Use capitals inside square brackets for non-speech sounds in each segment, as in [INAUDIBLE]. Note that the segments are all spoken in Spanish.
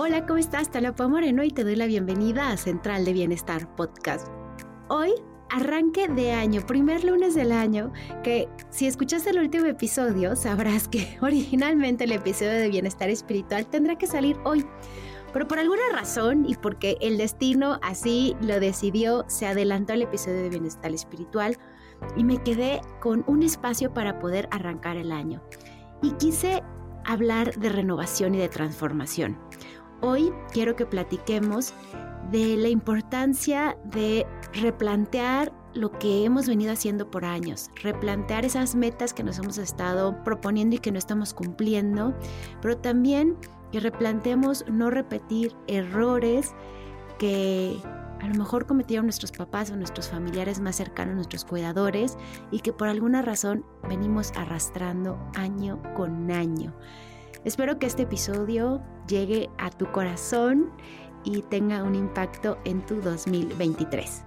Hola, ¿cómo estás? Talapo Moreno y te doy la bienvenida a Central de Bienestar Podcast. Hoy, arranque de año, primer lunes del año, que si escuchaste el último episodio, sabrás que [LAUGHS] originalmente el episodio de Bienestar Espiritual tendrá que salir hoy. Pero por alguna razón y porque el destino así lo decidió, se adelantó el episodio de Bienestar Espiritual y me quedé con un espacio para poder arrancar el año. Y quise hablar de renovación y de transformación. Hoy quiero que platiquemos de la importancia de replantear lo que hemos venido haciendo por años, replantear esas metas que nos hemos estado proponiendo y que no estamos cumpliendo, pero también que replanteemos no repetir errores que a lo mejor cometieron nuestros papás o nuestros familiares más cercanos, nuestros cuidadores, y que por alguna razón venimos arrastrando año con año. Espero que este episodio llegue a tu corazón y tenga un impacto en tu 2023.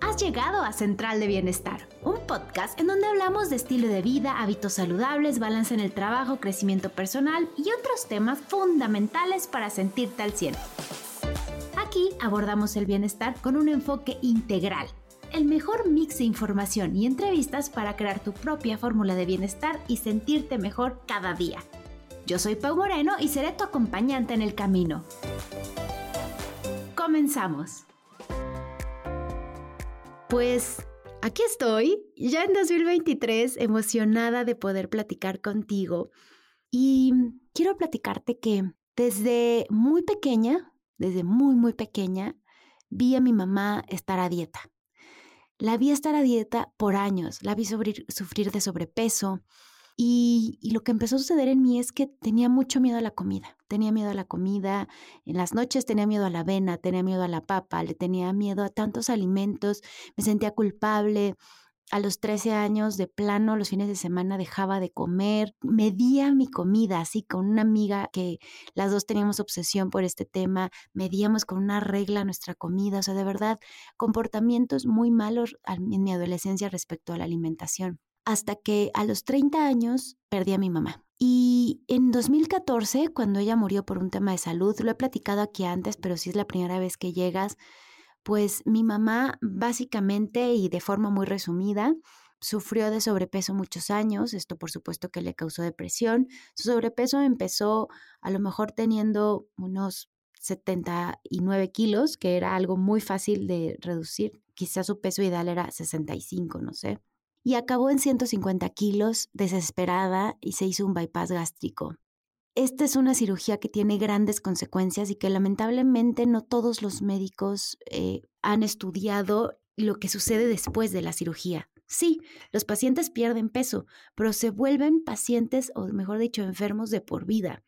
Has llegado a Central de Bienestar, un podcast en donde hablamos de estilo de vida, hábitos saludables, balance en el trabajo, crecimiento personal y otros temas fundamentales para sentirte al cielo. Aquí abordamos el bienestar con un enfoque integral el mejor mix de información y entrevistas para crear tu propia fórmula de bienestar y sentirte mejor cada día. Yo soy Pau Moreno y seré tu acompañante en el camino. Comenzamos. Pues aquí estoy, ya en 2023, emocionada de poder platicar contigo. Y quiero platicarte que desde muy pequeña, desde muy, muy pequeña, vi a mi mamá estar a dieta. La vi estar a dieta por años, la vi sufrir, de sobrepeso y, y, lo que empezó a suceder en mí es que tenía mucho miedo a la comida. Tenía miedo a la comida, en las noches tenía miedo a la avena, tenía miedo a la papa, le tenía miedo a tantos alimentos, me sentía culpable, a los 13 años, de plano, los fines de semana dejaba de comer, medía mi comida, así con una amiga que las dos teníamos obsesión por este tema, medíamos con una regla nuestra comida, o sea, de verdad, comportamientos muy malos en mi adolescencia respecto a la alimentación. Hasta que a los 30 años perdí a mi mamá. Y en 2014, cuando ella murió por un tema de salud, lo he platicado aquí antes, pero si es la primera vez que llegas, pues mi mamá básicamente y de forma muy resumida sufrió de sobrepeso muchos años, esto por supuesto que le causó depresión. Su sobrepeso empezó a lo mejor teniendo unos 79 kilos, que era algo muy fácil de reducir. Quizás su peso ideal era 65, no sé. Y acabó en 150 kilos, desesperada, y se hizo un bypass gástrico. Esta es una cirugía que tiene grandes consecuencias y que lamentablemente no todos los médicos eh, han estudiado lo que sucede después de la cirugía. Sí, los pacientes pierden peso, pero se vuelven pacientes, o mejor dicho, enfermos de por vida.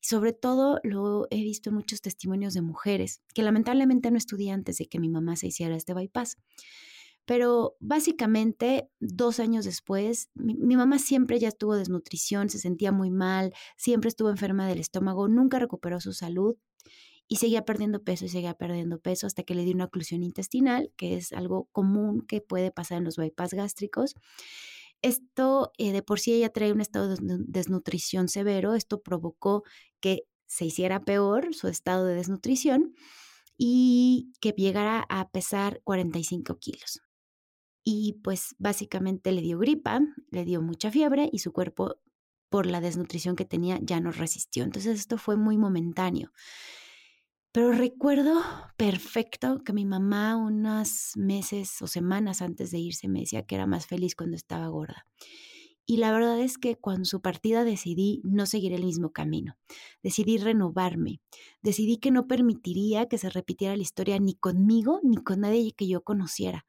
Y sobre todo lo he visto en muchos testimonios de mujeres que lamentablemente no estudié antes de que mi mamá se hiciera este bypass. Pero básicamente, dos años después, mi, mamá siempre ya tuvo desnutrición, se sentía muy mal, siempre estuvo enferma del estómago, nunca recuperó su salud y seguía perdiendo peso y seguía perdiendo peso hasta que le dio una oclusión intestinal, que es algo común que puede pasar en los bypass gástricos. Esto eh, de por sí ella trae un estado de desnutrición severo, esto provocó que se hiciera peor su estado de desnutrición y que llegara a pesar 45 kilos y pues básicamente le dio gripa, le dio mucha fiebre y su cuerpo por la desnutrición que tenía ya no resistió. Entonces esto fue muy momentáneo. Pero recuerdo perfecto que mi mamá unos meses o semanas antes de irse me decía que era más feliz cuando estaba gorda. Y la verdad es que con su partida decidí no seguir el mismo camino, decidí renovarme, decidí que no permitiría que se repitiera la historia ni conmigo ni con nadie que yo conociera.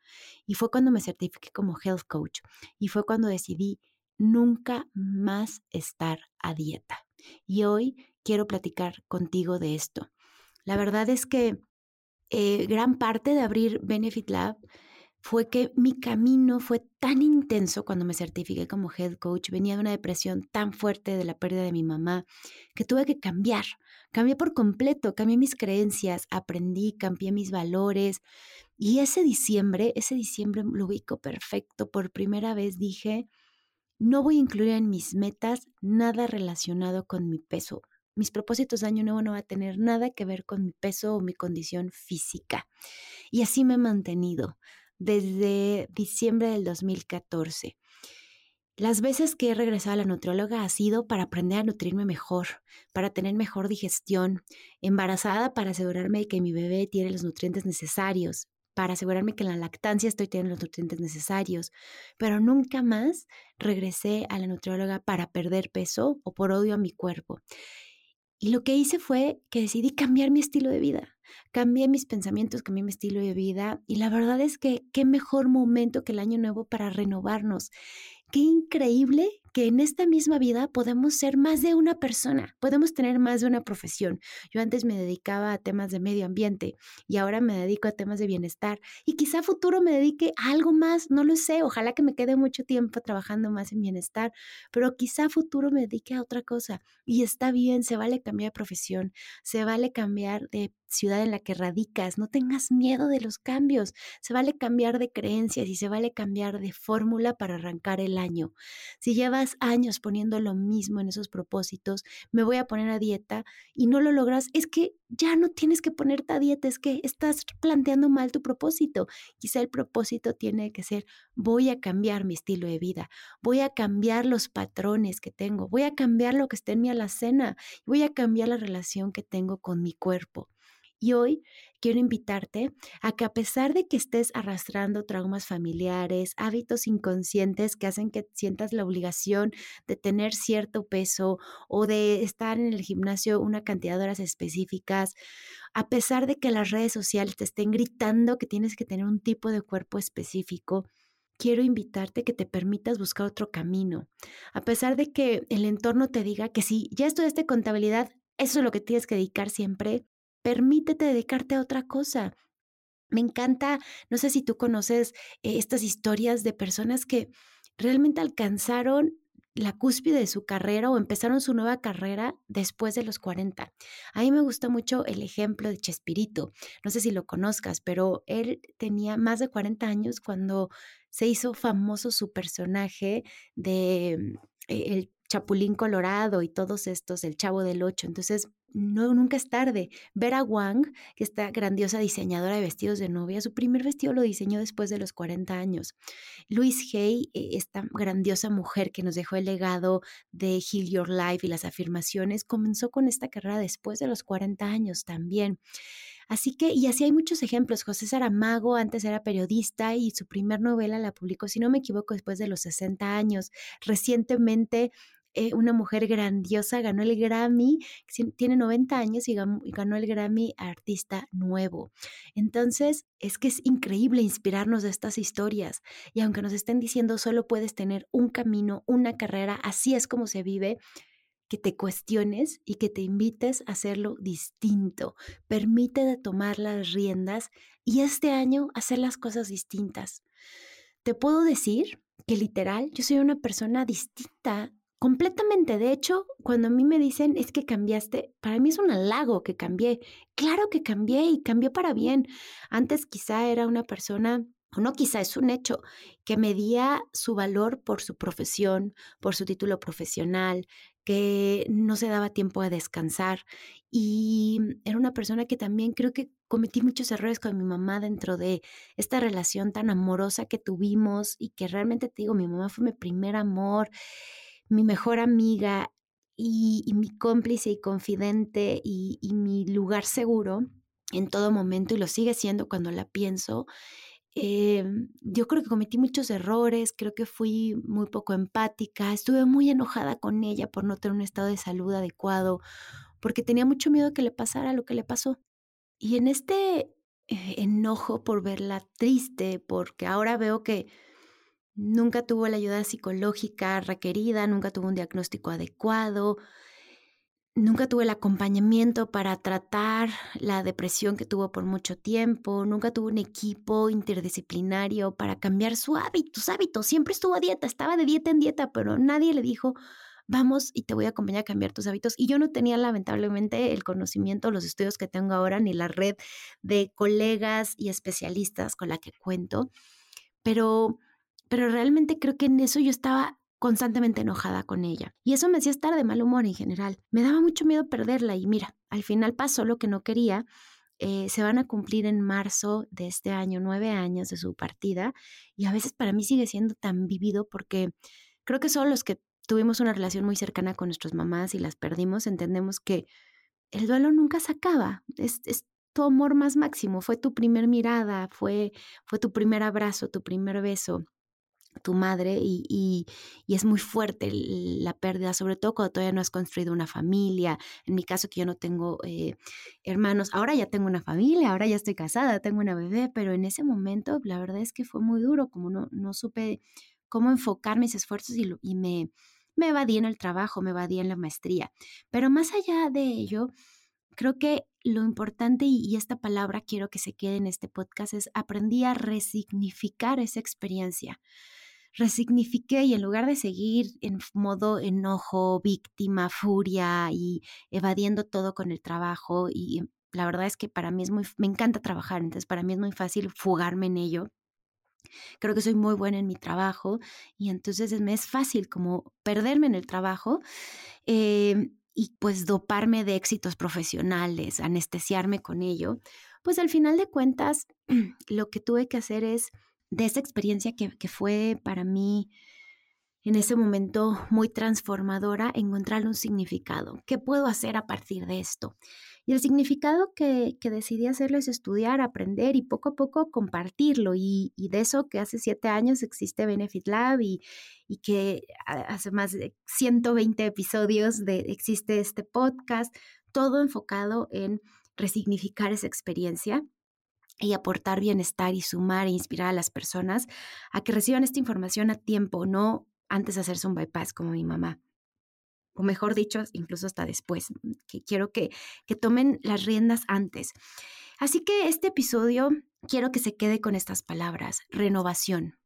Y fue cuando me certifiqué como health coach y fue cuando decidí nunca más estar a dieta. Y hoy quiero platicar contigo de esto. La verdad es que eh, gran parte de abrir Benefit Lab fue que mi camino fue tan intenso cuando me certifiqué como head coach, venía de una depresión tan fuerte de la pérdida de mi mamá, que tuve que cambiar, cambié por completo, cambié mis creencias, aprendí, cambié mis valores. Y ese diciembre, ese diciembre lo ubico perfecto, por primera vez dije, no voy a incluir en mis metas nada relacionado con mi peso. Mis propósitos de año nuevo no va a tener nada que ver con mi peso o mi condición física. Y así me he mantenido desde diciembre del 2014. Las veces que he regresado a la nutrióloga ha sido para aprender a nutrirme mejor, para tener mejor digestión, embarazada para asegurarme de que mi bebé tiene los nutrientes necesarios, para asegurarme que en la lactancia estoy teniendo los nutrientes necesarios, pero nunca más regresé a la nutrióloga para perder peso o por odio a mi cuerpo. Y lo que hice fue que decidí cambiar mi estilo de vida. Cambié mis pensamientos, cambié mi estilo de vida y la verdad es que qué mejor momento que el año nuevo para renovarnos. Qué increíble que en esta misma vida podemos ser más de una persona, podemos tener más de una profesión. Yo antes me dedicaba a temas de medio ambiente y ahora me dedico a temas de bienestar y quizá futuro me dedique a algo más, no lo sé, ojalá que me quede mucho tiempo trabajando más en bienestar, pero quizá futuro me dedique a otra cosa y está bien, se vale cambiar de profesión, se vale cambiar de ciudad en la que radicas, no tengas miedo de los cambios, se vale cambiar de creencias y se vale cambiar de fórmula para arrancar el año. Si llevas años poniendo lo mismo en esos propósitos, me voy a poner a dieta y no lo logras, es que ya no tienes que ponerte a dieta, es que estás planteando mal tu propósito. Quizá el propósito tiene que ser, voy a cambiar mi estilo de vida, voy a cambiar los patrones que tengo, voy a cambiar lo que está en mi alacena, voy a cambiar la relación que tengo con mi cuerpo. Y hoy quiero invitarte a que a pesar de que estés arrastrando traumas familiares, hábitos inconscientes que hacen que sientas la obligación de tener cierto peso o de estar en el gimnasio una cantidad de horas específicas, a pesar de que las redes sociales te estén gritando que tienes que tener un tipo de cuerpo específico, quiero invitarte que te permitas buscar otro camino. A pesar de que el entorno te diga que si ya estudiaste contabilidad, eso es lo que tienes que dedicar siempre, permítete dedicarte a otra cosa. Me encanta, no sé si tú conoces eh, estas historias de personas que realmente alcanzaron la cúspide de su carrera o empezaron su nueva carrera después de los 40. A mí me gusta mucho el ejemplo de Chespirito. No sé si lo conozcas, pero él tenía más de 40 años cuando se hizo famoso su personaje de eh, el Chapulín Colorado y todos estos, el Chavo del Ocho. Entonces, no, nunca es tarde. Vera Wang, que esta grandiosa diseñadora de vestidos de novia, su primer vestido lo diseñó después de los 40 años. Louise Hay, eh, esta grandiosa mujer que nos dejó el legado de Heal Your Life y las afirmaciones, comenzó con esta carrera después de los 40 años también. Así que, y así hay muchos ejemplos. José Saramago antes era periodista y su primer novela la publicó, si no me equivoco, después de los 60 años. Recientemente eh, una mujer grandiosa, ganó el Grammy, tiene 90 años y ganó el Grammy Artista Nuevo. Entonces, es que es increíble inspirarnos de estas historias. Y aunque nos estén diciendo solo puedes tener un camino, una carrera, así es como se vive, que te cuestiones y que te invites a hacerlo distinto. Permite de tomar las riendas y este año hacer las cosas distintas. Te puedo decir que literal, yo soy una persona distinta Completamente. De hecho, cuando a mí me dicen es que cambiaste, para mí es un halago que cambié. Claro que cambié y cambié para bien. Antes quizá era una persona, o no quizá es un hecho, que medía su valor por su profesión, por su título profesional, que no se daba tiempo a descansar. Y era una persona que también creo que cometí muchos errores con mi mamá dentro de esta relación tan amorosa que tuvimos y que realmente te digo, mi mamá fue mi primer amor mi mejor amiga y, mi cómplice y confidente y, mi lugar seguro en todo momento y lo sigue siendo cuando la pienso. Em, yo creo que cometí muchos errores, creo que fui muy poco empática, estuve muy enojada con ella por no tener un estado de salud adecuado, porque tenía mucho miedo que le pasara lo que le pasó. Y en este eh, enojo por verla triste, porque ahora veo que Nunca tuvo la ayuda psicológica requerida, nunca tuvo un diagnóstico adecuado, nunca tuvo el acompañamiento para tratar la depresión que tuvo por mucho tiempo, nunca tuvo un equipo interdisciplinario para cambiar su hábito, sus hábitos. Siempre estuvo a dieta, estaba de dieta en dieta, pero nadie le dijo, vamos y te voy a acompañar a cambiar tus hábitos. Y yo no tenía lamentablemente el conocimiento, los estudios que tengo ahora, ni la red de colegas y especialistas con la que cuento, pero pero realmente creo que en eso yo estaba constantemente enojada con ella. Y eso me hacía estar de mal humor en general. Me daba mucho miedo perderla y mira, al final pasó lo que no quería. Eh, se van a cumplir en marzo de este año nueve años de su partida y a veces para mí sigue siendo tan vivido porque creo que solo los que tuvimos una relación muy cercana con nuestras mamás y las perdimos entendemos que el duelo nunca se acaba. Es, es tu amor más máximo, fue tu primer mirada, fue, fue tu primer abrazo, tu primer beso tu madre y, y, es muy fuerte la pérdida, sobre todo cuando todavía no has construido una familia. En mi caso que yo no tengo eh, hermanos, ahora ya tengo una familia, ahora ya estoy casada, tengo una bebé, pero en ese momento la verdad es que fue muy duro, como no, no supe cómo enfocar mis esfuerzos y, me, me evadí en el trabajo, me evadí en la maestría. Pero más allá de ello, creo que lo importante, y, esta palabra quiero que se quede en este podcast, es aprendí a resignificar esa experiencia. Resignifiqué y en lugar de seguir en modo enojo, víctima, furia y evadiendo todo con el trabajo, y la verdad es que para mí es muy, me encanta trabajar, entonces para mí es muy fácil fugarme en ello. Creo que soy muy buena en mi trabajo y entonces me es fácil como perderme en el trabajo. Eh, y pues doparme de éxitos profesionales, anestesiarme con ello, pues al final de cuentas [CLEARS THROAT] lo que tuve que hacer es de esa experiencia que, que fue para mí en ese momento muy transformadora, encontrarle un significado. ¿Qué puedo hacer a partir de esto? Y el significado que, decidí hacerlo es estudiar, aprender y poco a poco compartirlo. Y, de eso que hace siete años existe Benefit Lab y, que hace más de 120 episodios de, existe este podcast, todo enfocado en resignificar esa experiencia y aportar bienestar y sumar e inspirar a las personas a que reciban esta información a tiempo, no antes de hacerse un bypass como mi mamá o mejor dicho, incluso hasta después, que quiero que, que tomen las riendas antes. Así que este episodio quiero que se quede con estas palabras, renovación,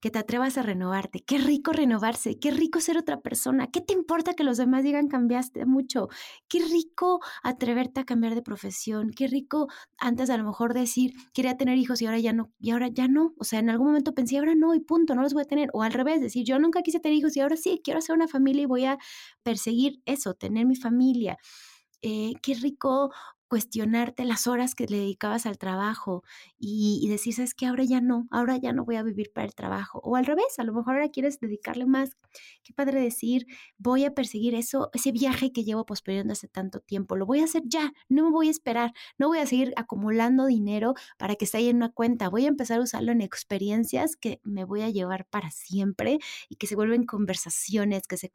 que te atrevas a renovarte. Qué rico renovarse, qué rico ser otra persona. ¿Qué te importa que los demás digan cambiaste mucho? Qué rico atreverte a cambiar de profesión. Qué rico antes a lo mejor decir quería tener hijos y ahora ya no, y ahora ya no. O sea, en algún momento pensé ahora no y punto, no los voy a tener. O al revés, decir yo nunca quise tener hijos y ahora sí, quiero hacer una familia y voy a perseguir eso, tener mi familia. Eh, qué rico cuestionarte las horas que le dedicabas al trabajo y, decir, sabes que ahora ya no, ahora ya no voy a vivir para el trabajo. O al revés, a lo mejor ahora quieres dedicarle más. Qué padre decir, voy a perseguir eso, ese viaje que llevo posponiendo hace tanto tiempo, lo voy a hacer ya, no me voy a esperar, no voy a seguir acumulando dinero para que esté en una cuenta, voy a empezar a usarlo en experiencias que me voy a llevar para siempre y que se vuelven conversaciones, que se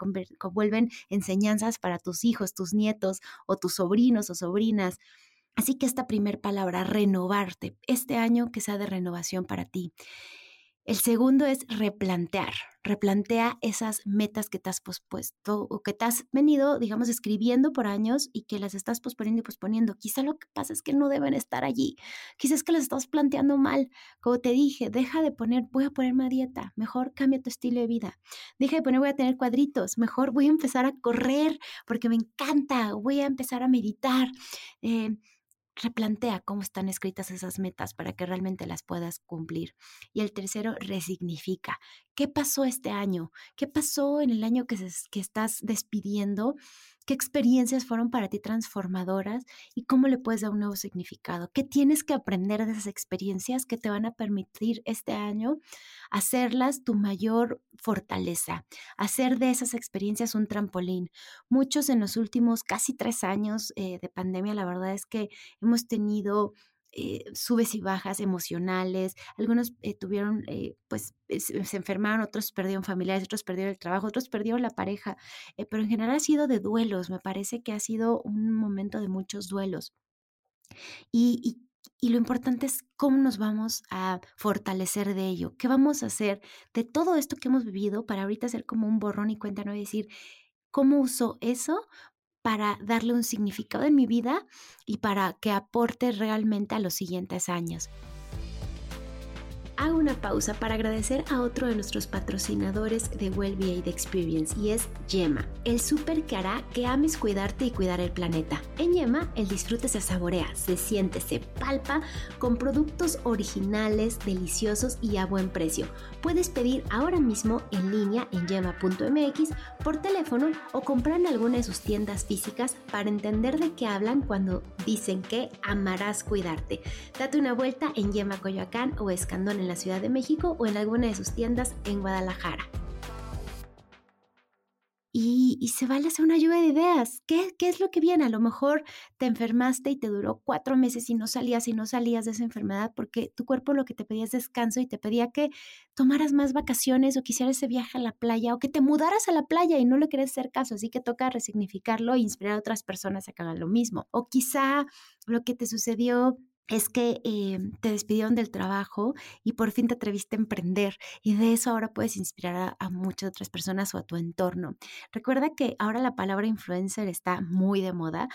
vuelven enseñanzas para tus hijos, tus nietos o tus sobrinos o sobrinas Así que esta primera palabra, renovarte, este año que sea de renovación para ti. El segundo es replantear. Replantea esas metas que te has pospuesto o que te has venido, digamos, escribiendo por años y que las estás posponiendo y posponiendo. Quizá lo que pasa es que no deben estar allí. Quizás es que las estás planteando mal. Como te dije, deja de poner, voy a ponerme a dieta. Mejor cambia tu estilo de vida. Deja de poner, voy a tener cuadritos. Mejor voy a empezar a correr porque me encanta. Voy a empezar a meditar. Eh, replantea cómo están escritas esas metas para que realmente las puedas cumplir. Y el tercero, resignifica. ¿Qué pasó este año? ¿Qué pasó en el año que, estás despidiendo? ¿Qué experiencias fueron para ti transformadoras y cómo le puedes dar un nuevo significado? ¿Qué tienes que aprender de esas experiencias que te van a permitir este año hacerlas tu mayor fortaleza? Hacer de esas experiencias un trampolín. Muchos en los últimos casi tres años eh, de pandemia, la verdad es que hemos tenido eh, subes y bajas emocionales, algunos eh, tuvieron, eh, pues se enfermaron, otros perdieron familiares, otros perdieron el trabajo, otros perdieron la pareja, pero en general ha sido de duelos, me parece que ha sido un momento de muchos duelos. Y, y lo importante es cómo nos vamos a fortalecer de ello, qué vamos a hacer de todo esto que hemos vivido para ahorita hacer como un borrón y cuenta, ¿no? Y decir, ¿cómo uso eso para darle un significado en mi vida y para que aporte realmente a los siguientes años. Hago una pausa para agradecer a otro de nuestros patrocinadores de Well-Being Experience y es Yema, el súper que hará que ames cuidarte y cuidar el planeta. En Yema, el disfrute se saborea, se siente, se palpa con productos originales, deliciosos y a buen precio. Puedes pedir ahora mismo en línea en yema.mx, por teléfono o comprar en alguna de sus tiendas físicas para entender de qué hablan cuando dicen que amarás cuidarte. Date una vuelta en Yema Coyoacán o Escandón en la Ciudad de México o en alguna de sus tiendas en Guadalajara y, se vale hacer una lluvia de ideas. ¿Qué, ¿Qué es lo que viene? A lo mejor te enfermaste y te duró cuatro meses y no salías y no salías de esa enfermedad porque tu cuerpo lo que te pedía es descanso y te pedía que tomaras más vacaciones o quisieras ese viaje a la playa o que te mudaras a la playa y no le querés hacer caso. Así que toca resignificarlo e inspirar a otras personas a que hagan lo mismo. O quizá lo que te sucedió es que eh, te despidieron del trabajo y por fin te atreviste a emprender y de eso ahora puedes inspirar a, muchas otras personas o a tu entorno. Recuerda que ahora la palabra influencer está muy de moda,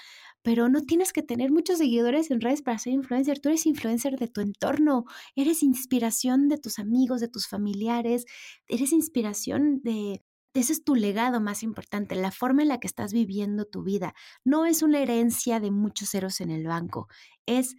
pero no tienes que tener muchos seguidores en redes para ser influencer. Tú eres influencer de tu entorno, eres inspiración de tus amigos, de tus familiares, eres inspiración de ese es tu legado más importante, la forma en la que estás viviendo tu vida. No es una herencia de muchos ceros en el banco, es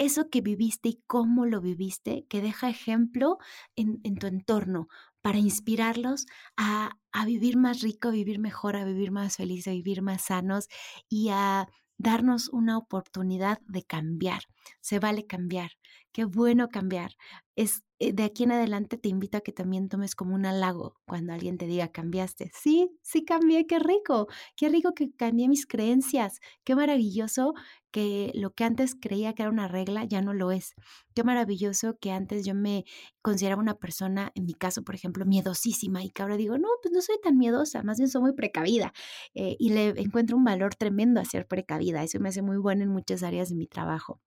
eso que viviste y cómo lo viviste, que deja ejemplo en, tu entorno para inspirarlos a, a, vivir más rico, a vivir mejor, a vivir más feliz, a vivir más sanos y a darnos una oportunidad de cambiar. Se vale cambiar. Qué bueno cambiar. Es eh, de aquí en adelante te invito a que también tomes como un halago cuando alguien te diga cambiaste. Sí, sí cambié, qué rico. Qué rico que cambié mis creencias. Qué maravilloso que lo que antes creía que era una regla ya no lo es. Qué maravilloso que antes yo me consideraba una persona, en mi caso, por ejemplo, miedosísima y que ahora digo, no, pues no soy tan miedosa, más bien soy muy precavida eh, y le encuentro un valor tremendo a ser precavida. Eso me hace muy bueno en muchas áreas de mi trabajo.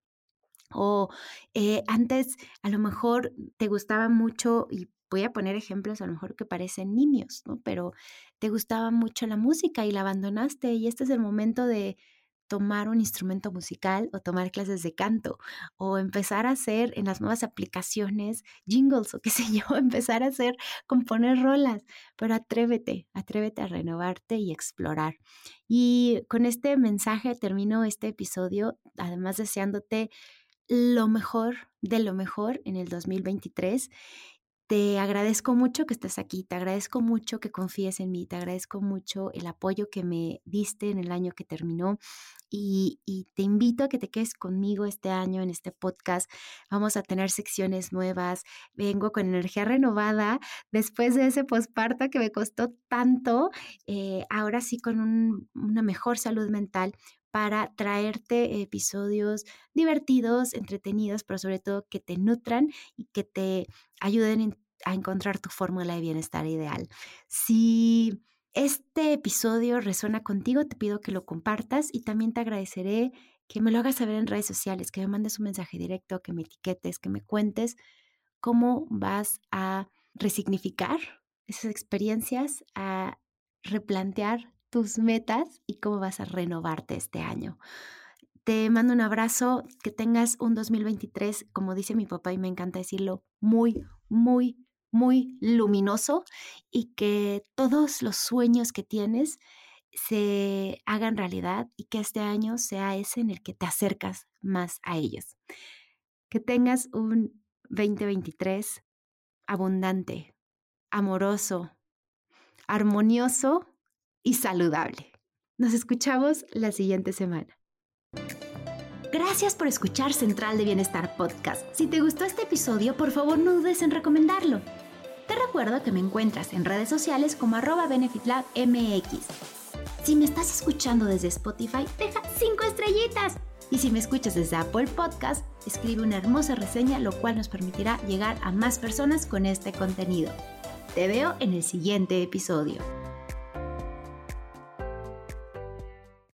O eh, antes a lo mejor te gustaba mucho, y voy a poner ejemplos a lo mejor que parecen niños, ¿no? Pero te gustaba mucho la música y la abandonaste y este es el momento de tomar un instrumento musical o tomar clases de canto o empezar a hacer en las nuevas aplicaciones jingles o qué sé yo, [LAUGHS] empezar a hacer, componer rolas, pero atrévete, atrévete a renovarte y explorar. Y con este mensaje termino este episodio, además deseándote lo mejor de lo mejor en el 2023 te agradezco mucho que estés aquí, te agradezco mucho que confíes en mí, te agradezco mucho el apoyo que me diste en el año que terminó y, te invito a que te quedes conmigo este año en este podcast. Vamos a tener secciones nuevas, vengo con energía renovada después de ese posparto que me costó tanto, eh, ahora sí con una mejor salud mental para traerte episodios divertidos, entretenidos, pero sobre todo que te nutran y que te ayuden a encontrar tu fórmula de bienestar ideal. Si este episodio resuena contigo, te pido que lo compartas y también te agradeceré que me lo hagas saber en redes sociales, que me mandes un mensaje directo, que me etiquetes, que me cuentes cómo vas a resignificar esas experiencias, a replantear tus metas y cómo vas a renovarte este año. Te mando un abrazo, que tengas un 2023, como dice mi papá y me encanta decirlo, muy, muy, muy luminoso y que todos los sueños que tienes se hagan realidad y que este año sea ese en el que te acercas más a ellos. Que tengas un 2023 abundante, amoroso, armonioso y saludable. Nos escuchamos la siguiente semana. Gracias por escuchar Central de Bienestar Podcast. Si te gustó este episodio, por favor no dudes en recomendarlo. Te recuerdo que me encuentras en redes sociales como arroba benefitlabmx. Si me estás escuchando desde Spotify, deja 5 estrellitas. Y si me escuchas desde Apple Podcast, escribe una hermosa reseña, lo cual nos permitirá llegar a más personas con este contenido. Te veo en el siguiente episodio.